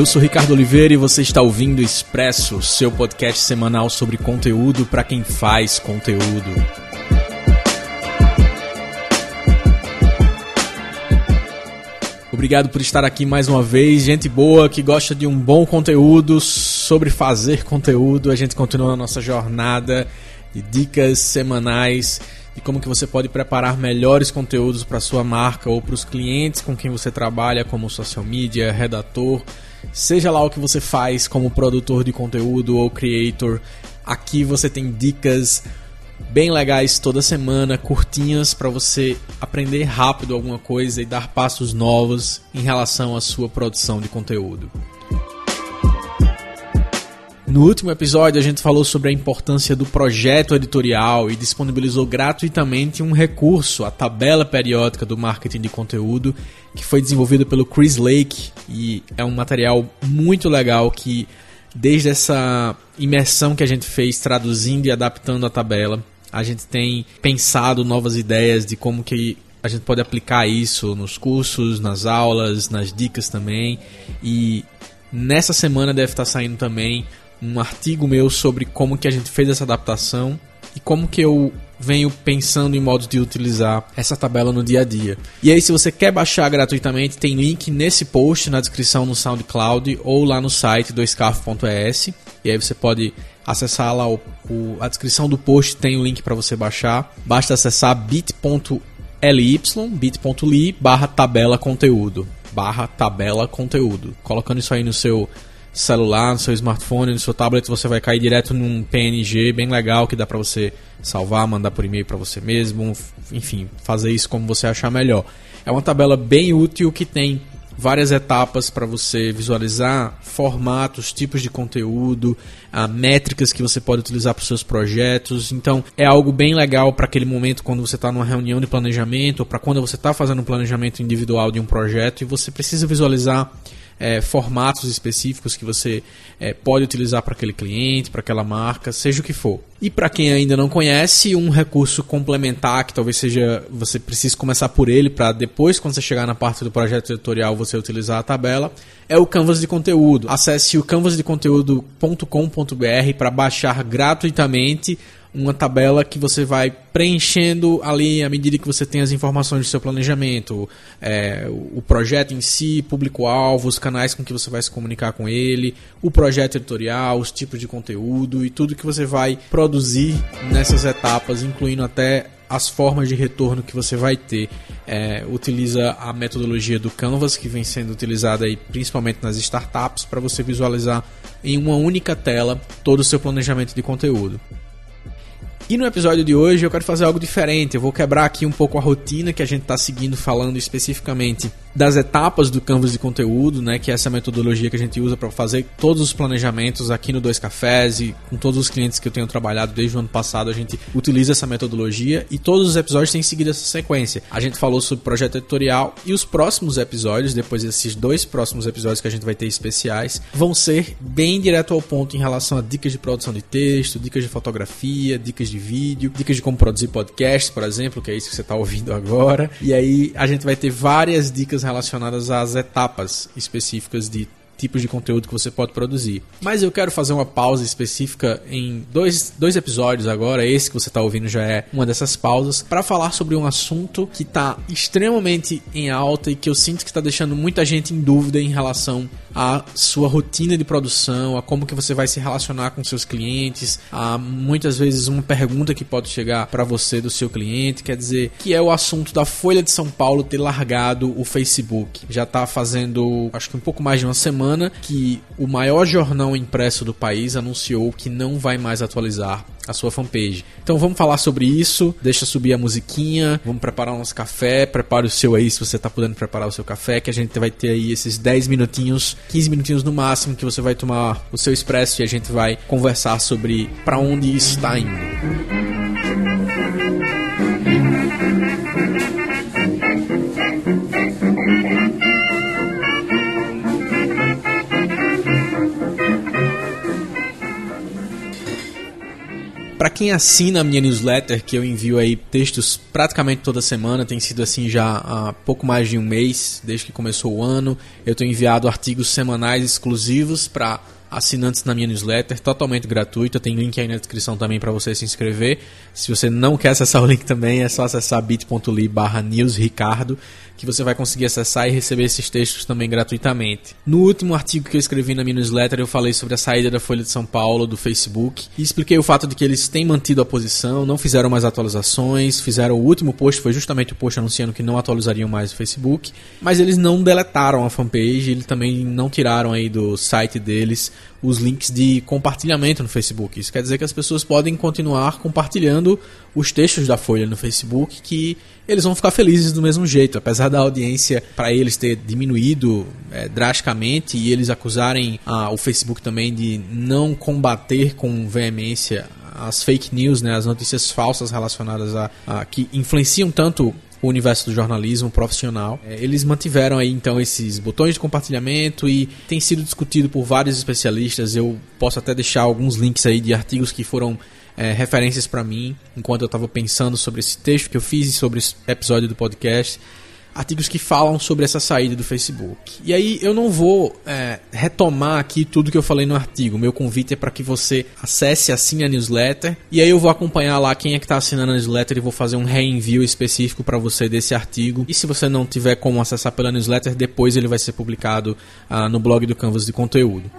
Eu sou Ricardo Oliveira e você está ouvindo Expresso, seu podcast semanal sobre conteúdo para quem faz conteúdo. Obrigado por estar aqui mais uma vez. Gente boa que gosta de um bom conteúdo sobre fazer conteúdo. A gente continua na nossa jornada de dicas semanais de como que você pode preparar melhores conteúdos para sua marca ou para os clientes com quem você trabalha, como social media, redator, seja lá o que você faz como produtor de conteúdo ou creator. Aqui você tem dicas bem legais toda semana, curtinhas para você aprender rápido alguma coisa e dar passos novos em relação à sua produção de conteúdo. No último episódio, a gente falou sobre a importância do projeto editorial e disponibilizou gratuitamente um recurso, a tabela periódica do marketing de conteúdo, que foi desenvolvido pelo Chris Lake e é um material muito legal que desde essa imersão que a gente fez traduzindo e adaptando a tabela, a gente tem pensado novas ideias de como que a gente pode aplicar isso nos cursos, nas aulas, nas dicas também. E nessa semana deve estar saindo também um artigo meu sobre como que a gente fez essa adaptação e como que eu venho pensando em modos de utilizar essa tabela no dia a dia. E aí, se você quer baixar gratuitamente, tem link nesse post na descrição no SoundCloud ou lá no site do escafo.es. E aí você pode acessar lá o, o, a descrição do post, tem o link para você baixar. Basta acessar bit.ly, bit.ly barra tabela conteúdo. Barra tabela conteúdo. Colocando isso aí no seu celular, no seu smartphone, no seu tablet, você vai cair direto num PNG bem legal que dá para você salvar, mandar por e-mail para você mesmo, enfim, fazer isso como você achar melhor. É uma tabela bem útil que tem várias etapas para você visualizar formatos, tipos de conteúdo, a métricas que você pode utilizar para os seus projetos. Então, é algo bem legal para aquele momento quando você está numa reunião de planejamento ou para quando você está fazendo um planejamento individual de um projeto e você precisa visualizar é, formatos específicos que você é, pode utilizar para aquele cliente, para aquela marca, seja o que for. E para quem ainda não conhece, um recurso complementar que talvez seja você precise começar por ele para depois, quando você chegar na parte do projeto editorial, você utilizar a tabela, é o Canvas de conteúdo. Acesse o canvasdeconteúdo.com.br para baixar gratuitamente uma tabela que você vai preenchendo ali à medida que você tem as informações do seu planejamento, é, o projeto em si, público-alvo, os canais com que você vai se comunicar com ele, o projeto editorial, os tipos de conteúdo e tudo que você vai produzir nessas etapas, incluindo até as formas de retorno que você vai ter. É, utiliza a metodologia do Canvas, que vem sendo utilizada aí, principalmente nas startups, para você visualizar em uma única tela todo o seu planejamento de conteúdo. E no episódio de hoje eu quero fazer algo diferente. Eu vou quebrar aqui um pouco a rotina que a gente está seguindo, falando especificamente das etapas do Canvas de conteúdo, né, que é essa metodologia que a gente usa para fazer todos os planejamentos aqui no Dois Cafés e com todos os clientes que eu tenho trabalhado desde o ano passado, a gente utiliza essa metodologia e todos os episódios têm seguido essa sequência. A gente falou sobre projeto editorial e os próximos episódios, depois desses dois próximos episódios que a gente vai ter especiais, vão ser bem direto ao ponto em relação a dicas de produção de texto, dicas de fotografia, dicas de vídeo, dicas de como produzir podcasts, por exemplo, que é isso que você está ouvindo agora. E aí a gente vai ter várias dicas relacionadas às etapas específicas de tipos de conteúdo que você pode produzir. Mas eu quero fazer uma pausa específica em dois, dois episódios agora, esse que você está ouvindo já é uma dessas pausas, para falar sobre um assunto que está extremamente em alta e que eu sinto que está deixando muita gente em dúvida em relação à sua rotina de produção, a como que você vai se relacionar com seus clientes, a muitas vezes uma pergunta que pode chegar para você do seu cliente, quer dizer, que é o assunto da Folha de São Paulo ter largado o Facebook. Já está fazendo, acho que um pouco mais de uma semana que o maior jornal impresso do país anunciou que não vai mais atualizar a sua fanpage. Então vamos falar sobre isso, deixa subir a musiquinha, vamos preparar o nosso café, prepare o seu aí se você está podendo preparar o seu café, que a gente vai ter aí esses 10 minutinhos, 15 minutinhos no máximo que você vai tomar o seu expresso e a gente vai conversar sobre para onde está indo. Quem assina a minha newsletter, que eu envio aí textos praticamente toda semana, tem sido assim já há pouco mais de um mês, desde que começou o ano. Eu tenho enviado artigos semanais exclusivos para assinantes na minha newsletter, totalmente gratuita. Tem link aí na descrição também para você se inscrever. Se você não quer acessar o link também, é só acessar bit.ly barra newsricardo que você vai conseguir acessar e receber esses textos também gratuitamente. No último artigo que eu escrevi na minha newsletter, eu falei sobre a saída da Folha de São Paulo do Facebook e expliquei o fato de que eles têm mantido a posição, não fizeram mais atualizações, fizeram o último post, foi justamente o post anunciando que não atualizariam mais o Facebook, mas eles não deletaram a fanpage, eles também não tiraram aí do site deles os links de compartilhamento no Facebook. Isso quer dizer que as pessoas podem continuar compartilhando os textos da Folha no Facebook, que eles vão ficar felizes do mesmo jeito, apesar da audiência para eles ter diminuído é, drasticamente e eles acusarem ah, o Facebook também de não combater com veemência as fake news, né, as notícias falsas relacionadas a, a que influenciam tanto o universo do jornalismo profissional. É, eles mantiveram aí então esses botões de compartilhamento e tem sido discutido por vários especialistas. Eu posso até deixar alguns links aí de artigos que foram é, referências para mim enquanto eu estava pensando sobre esse texto que eu fiz e sobre esse episódio do podcast artigos que falam sobre essa saída do Facebook. E aí eu não vou é, retomar aqui tudo que eu falei no artigo. Meu convite é para que você acesse assim a newsletter e aí eu vou acompanhar lá quem é que está assinando a newsletter e vou fazer um reenvio específico para você desse artigo. E se você não tiver como acessar pela newsletter, depois ele vai ser publicado ah, no blog do Canvas de conteúdo.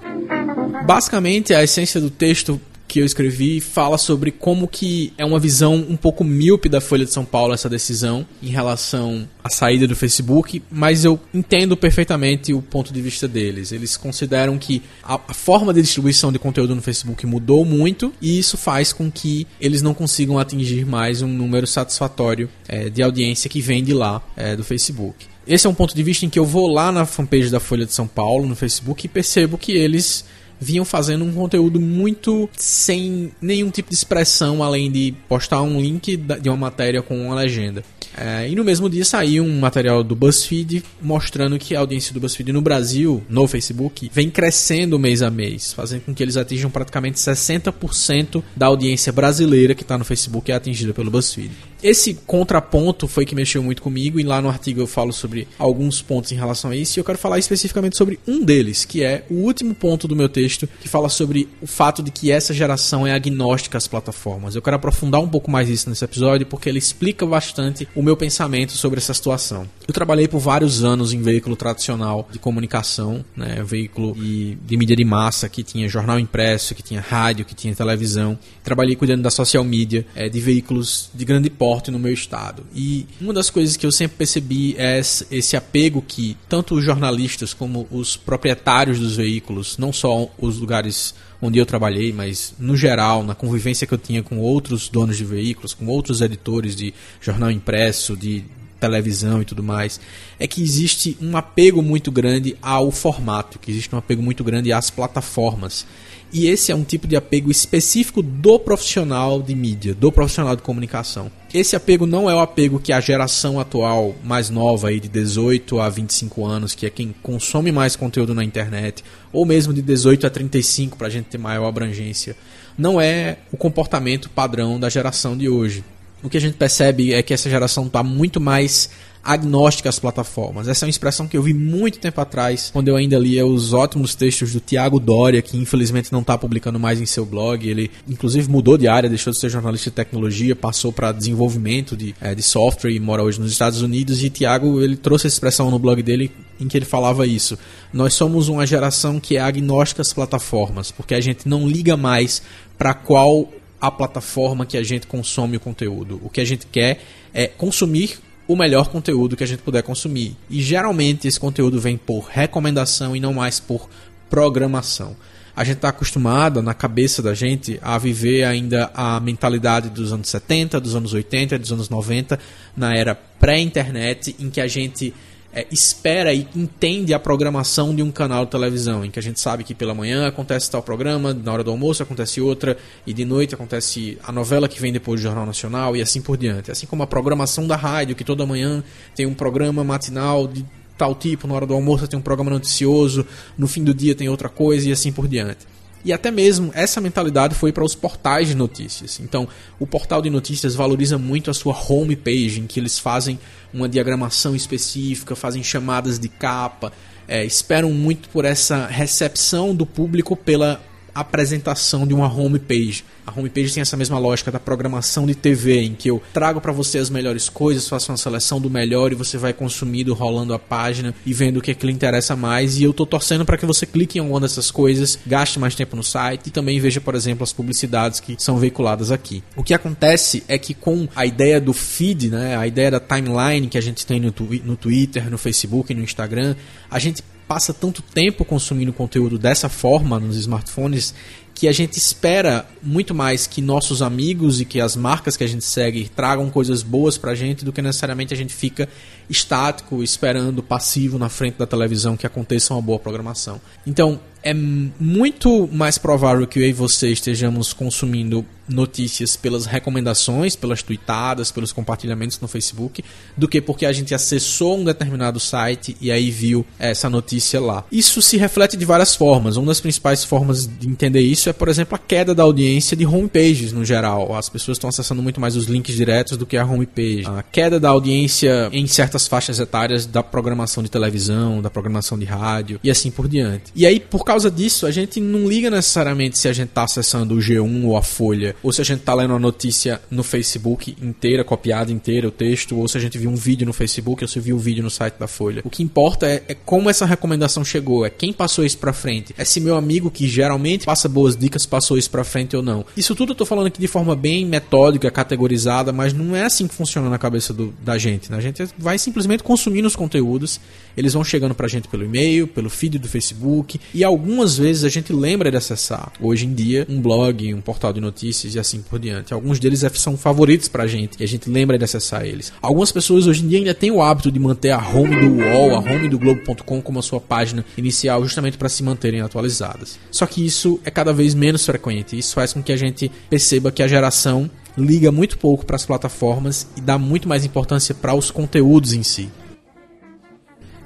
Basicamente, a essência do texto que eu escrevi fala sobre como que é uma visão um pouco míope da Folha de São Paulo essa decisão em relação à saída do Facebook, mas eu entendo perfeitamente o ponto de vista deles. Eles consideram que a, a forma de distribuição de conteúdo no Facebook mudou muito e isso faz com que eles não consigam atingir mais um número satisfatório é, de audiência que vem de lá é, do Facebook. Esse é um ponto de vista em que eu vou lá na fanpage da Folha de São Paulo no Facebook e percebo que eles vinham fazendo um conteúdo muito sem nenhum tipo de expressão além de postar um link de uma matéria com uma legenda. É, e no mesmo dia saiu um material do BuzzFeed mostrando que a audiência do BuzzFeed no Brasil, no Facebook, vem crescendo mês a mês, fazendo com que eles atinjam praticamente 60% da audiência brasileira que está no Facebook é atingida pelo BuzzFeed. Esse contraponto foi que mexeu muito comigo e lá no artigo eu falo sobre alguns pontos em relação a isso e eu quero falar especificamente sobre um deles, que é o último ponto do meu texto, que fala sobre o fato de que essa geração é agnóstica às plataformas. Eu quero aprofundar um pouco mais isso nesse episódio porque ele explica bastante o meu pensamento sobre essa situação. Eu trabalhei por vários anos em veículo tradicional de comunicação, né, veículo de, de mídia de massa que tinha jornal impresso, que tinha rádio, que tinha televisão. Trabalhei cuidando da social media, é, de veículos de grande porte no meu estado. E uma das coisas que eu sempre percebi é esse apego que tanto os jornalistas como os proprietários dos veículos, não só os lugares onde eu trabalhei, mas no geral, na convivência que eu tinha com outros donos de veículos, com outros editores de jornal impresso, de televisão e tudo mais, é que existe um apego muito grande ao formato, que existe um apego muito grande às plataformas. E esse é um tipo de apego específico do profissional de mídia, do profissional de comunicação. Esse apego não é o apego que a geração atual mais nova aí de 18 a 25 anos, que é quem consome mais conteúdo na internet, ou mesmo de 18 a 35 para a gente ter maior abrangência, não é o comportamento padrão da geração de hoje. O que a gente percebe é que essa geração está muito mais agnóstica às plataformas. Essa é uma expressão que eu vi muito tempo atrás, quando eu ainda lia os ótimos textos do Tiago Doria, que infelizmente não está publicando mais em seu blog. Ele, inclusive, mudou de área, deixou de ser jornalista de tecnologia, passou para desenvolvimento de, é, de software e mora hoje nos Estados Unidos. E Tiago ele trouxe essa expressão no blog dele em que ele falava isso. Nós somos uma geração que é agnóstica às plataformas, porque a gente não liga mais para qual a plataforma que a gente consome o conteúdo. O que a gente quer é consumir o melhor conteúdo que a gente puder consumir. E geralmente esse conteúdo vem por recomendação e não mais por programação. A gente está acostumado, na cabeça da gente, a viver ainda a mentalidade dos anos 70, dos anos 80, dos anos 90, na era pré-internet, em que a gente é, espera e entende a programação de um canal de televisão, em que a gente sabe que pela manhã acontece tal programa, na hora do almoço acontece outra, e de noite acontece a novela que vem depois do Jornal Nacional e assim por diante. Assim como a programação da rádio, que toda manhã tem um programa matinal de tal tipo, na hora do almoço tem um programa noticioso, no fim do dia tem outra coisa e assim por diante. E até mesmo essa mentalidade foi para os portais de notícias. Então, o portal de notícias valoriza muito a sua homepage, em que eles fazem uma diagramação específica, fazem chamadas de capa, é, esperam muito por essa recepção do público pela apresentação de uma homepage. A homepage tem essa mesma lógica da programação de TV, em que eu trago para você as melhores coisas, faço uma seleção do melhor e você vai consumindo, rolando a página e vendo o que, é que lhe interessa mais. E eu tô torcendo para que você clique em alguma dessas coisas, gaste mais tempo no site e também veja, por exemplo, as publicidades que são veiculadas aqui. O que acontece é que com a ideia do feed, né, a ideia da timeline que a gente tem no, no Twitter, no Facebook no Instagram, a gente passa tanto tempo consumindo conteúdo dessa forma nos smartphones que a gente espera muito mais que nossos amigos e que as marcas que a gente segue tragam coisas boas pra gente do que necessariamente a gente fica estático, esperando, passivo na frente da televisão que aconteça uma boa programação. Então, é muito mais provável que eu e você estejamos consumindo notícias pelas recomendações, pelas tweetadas, pelos compartilhamentos no Facebook, do que porque a gente acessou um determinado site e aí viu essa notícia lá. Isso se reflete de várias formas. Uma das principais formas de entender isso é, por exemplo, a queda da audiência de homepages no geral. As pessoas estão acessando muito mais os links diretos do que a homepage. A queda da audiência em certas faixas etárias da programação de televisão, da programação de rádio e assim por diante. E aí, por causa disso, a gente não liga necessariamente se a gente está acessando o G1 ou a Folha, ou se a gente está lendo uma notícia no Facebook inteira, copiada inteira, o texto, ou se a gente viu um vídeo no Facebook, ou se viu um vídeo no site da Folha. O que importa é, é como essa recomendação chegou, é quem passou isso para frente. É se meu amigo, que geralmente passa boas dicas, passou isso para frente ou não. Isso tudo eu tô falando aqui de forma bem metódica, categorizada, mas não é assim que funciona na cabeça do, da gente. Né? A gente vai simplesmente consumindo os conteúdos, eles vão chegando pra gente pelo e-mail, pelo feed do Facebook, e algumas vezes a gente lembra de acessar. Hoje em dia, um blog, um portal de notícias e assim por diante. Alguns deles são favoritos pra gente e a gente lembra de acessar eles. Algumas pessoas hoje em dia ainda têm o hábito de manter a home do UOL, a home do Globo.com como a sua página inicial, justamente para se manterem atualizadas. Só que isso é cada vez menos frequente. Isso faz com que a gente perceba que a geração liga muito pouco para as plataformas e dá muito mais importância para os conteúdos em si.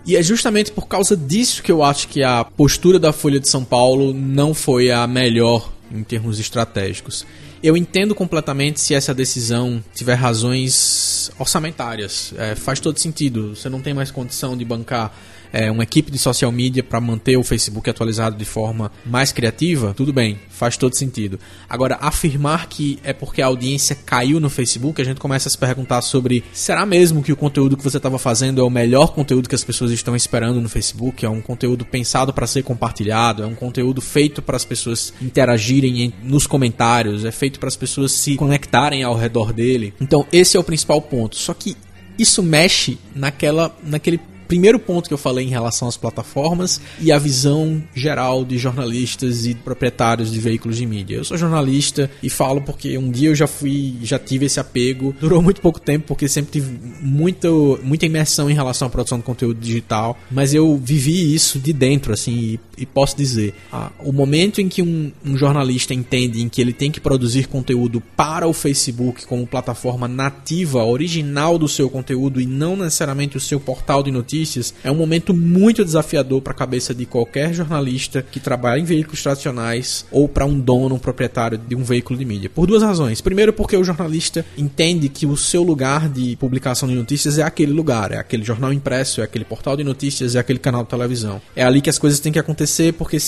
E é justamente por causa disso que eu acho que a postura da Folha de São Paulo não foi a melhor em termos estratégicos. Eu entendo completamente se essa decisão tiver razões orçamentárias. É, faz todo sentido. Você não tem mais condição de bancar é, uma equipe de social media para manter o Facebook atualizado de forma mais criativa, tudo bem, faz todo sentido. Agora, afirmar que é porque a audiência caiu no Facebook, a gente começa a se perguntar sobre será mesmo que o conteúdo que você estava fazendo é o melhor conteúdo que as pessoas estão esperando no Facebook? É um conteúdo pensado para ser compartilhado? É um conteúdo feito para as pessoas interagirem nos comentários? É feito para as pessoas se conectarem ao redor dele? Então, esse é o principal ponto. Só que isso mexe naquela, naquele primeiro ponto que eu falei em relação às plataformas e a visão geral de jornalistas e proprietários de veículos de mídia. Eu sou jornalista e falo porque um dia eu já fui, já tive esse apego. Durou muito pouco tempo porque sempre tive muito, muita imersão em relação à produção de conteúdo digital, mas eu vivi isso de dentro, assim, e, e posso dizer, ah, o momento em que um, um jornalista entende em que ele tem que produzir conteúdo para o Facebook como plataforma nativa, original do seu conteúdo e não necessariamente o seu portal de notícias notícias é um momento muito desafiador para a cabeça de qualquer jornalista que trabalha em veículos tradicionais ou para um dono, um proprietário de um veículo de mídia. Por duas razões. Primeiro, porque o jornalista entende que o seu lugar de publicação de notícias é aquele lugar, é aquele jornal impresso, é aquele portal de notícias, é aquele canal de televisão. É ali que as coisas têm que acontecer porque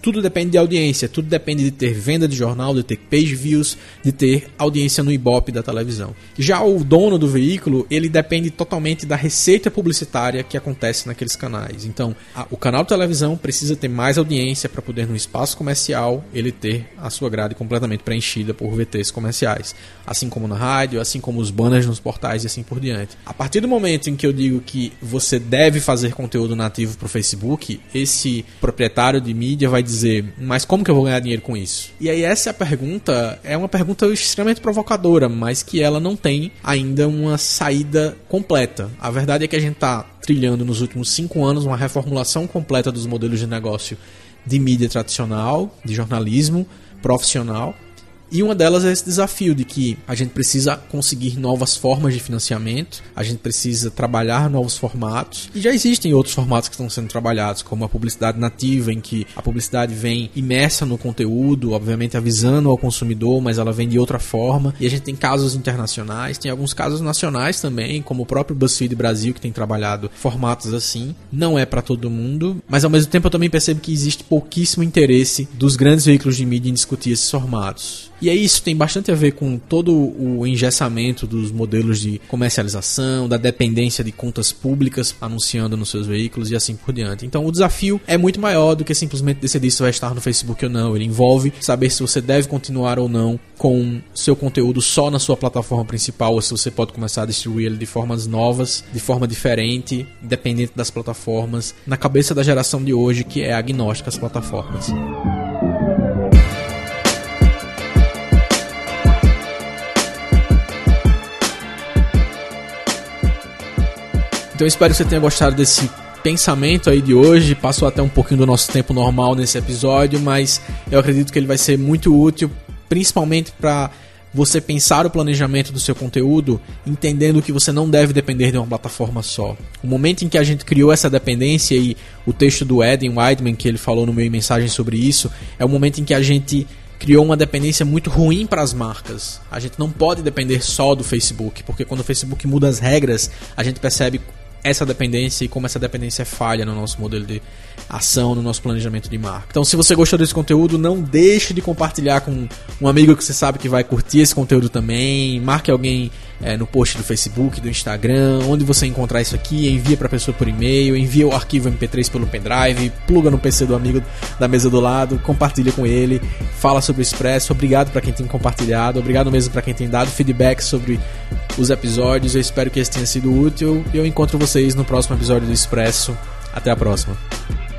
tudo depende de audiência, tudo depende de ter venda de jornal, de ter page views, de ter audiência no Ibope da televisão. Já o dono do veículo, ele depende totalmente da receita publicitária que acontece naqueles canais. Então, a, o canal de televisão precisa ter mais audiência para poder no espaço comercial ele ter a sua grade completamente preenchida por VTs comerciais, assim como na rádio, assim como os banners nos portais e assim por diante. A partir do momento em que eu digo que você deve fazer conteúdo nativo para o Facebook, esse proprietário de mídia vai dizer, mas como que eu vou ganhar dinheiro com isso? E aí essa é a pergunta, é uma pergunta extremamente provocadora, mas que ela não tem ainda uma saída completa. A verdade é que a gente está trilhando nos últimos cinco anos uma reformulação completa dos modelos de negócio de mídia tradicional, de jornalismo profissional, E uma delas é esse desafio de que a gente precisa conseguir novas formas de financiamento, a gente precisa trabalhar novos formatos. E já existem outros formatos que estão sendo trabalhados, como a publicidade nativa, em que a publicidade vem imersa no conteúdo, obviamente avisando ao consumidor, mas ela vem de outra forma. E a gente tem casos internacionais, tem alguns casos nacionais também, como o próprio BuzzFeed Brasil, que tem trabalhado formatos assim. Não é para todo mundo, mas ao mesmo tempo eu também percebo que existe pouquíssimo interesse dos grandes veículos de mídia em discutir esses formatos. E aí isso tem bastante a ver com todo o engessamento dos modelos de comercialização, da dependência de contas públicas anunciando nos seus veículos e assim por diante. Então o desafio é muito maior do que simplesmente decidir se vai estar no Facebook ou não. Ele envolve saber se você deve continuar ou não com seu conteúdo só na sua plataforma principal ou se você pode começar a distribuir ele de formas novas, de forma diferente, independente das plataformas, na cabeça da geração de hoje que é agnóstica às plataformas. Então espero que você tenha gostado desse pensamento aí de hoje. Passou até um pouquinho do nosso tempo normal nesse episódio, mas eu acredito que ele vai ser muito útil, principalmente para você pensar o planejamento do seu conteúdo, entendendo que você não deve depender de uma plataforma só. O momento em que a gente criou essa dependência e o texto do Eden Weidman que ele falou no meu mensagem sobre isso, é o momento em que a gente criou uma dependência muito ruim para as marcas. A gente não pode depender só do Facebook, porque quando o Facebook muda as regras, a gente percebe essa dependência e como essa dependência falha no nosso modelo de ação, no nosso planejamento de marca. Então, se você gostou desse conteúdo, não deixe de compartilhar com um amigo que você sabe que vai curtir esse conteúdo também. Marque alguém é, no post do Facebook, do Instagram, onde você encontrar isso aqui, envia para a pessoa por e-mail, envia o arquivo MP3 pelo pendrive, pluga no PC do amigo da mesa do lado, compartilha com ele, fala sobre o Expresso. Obrigado para quem tem compartilhado, obrigado mesmo para quem tem dado feedback sobre os episódios. Eu espero que esse tenha sido útil e eu encontro vocês no próximo episódio do Expresso. Até a próxima.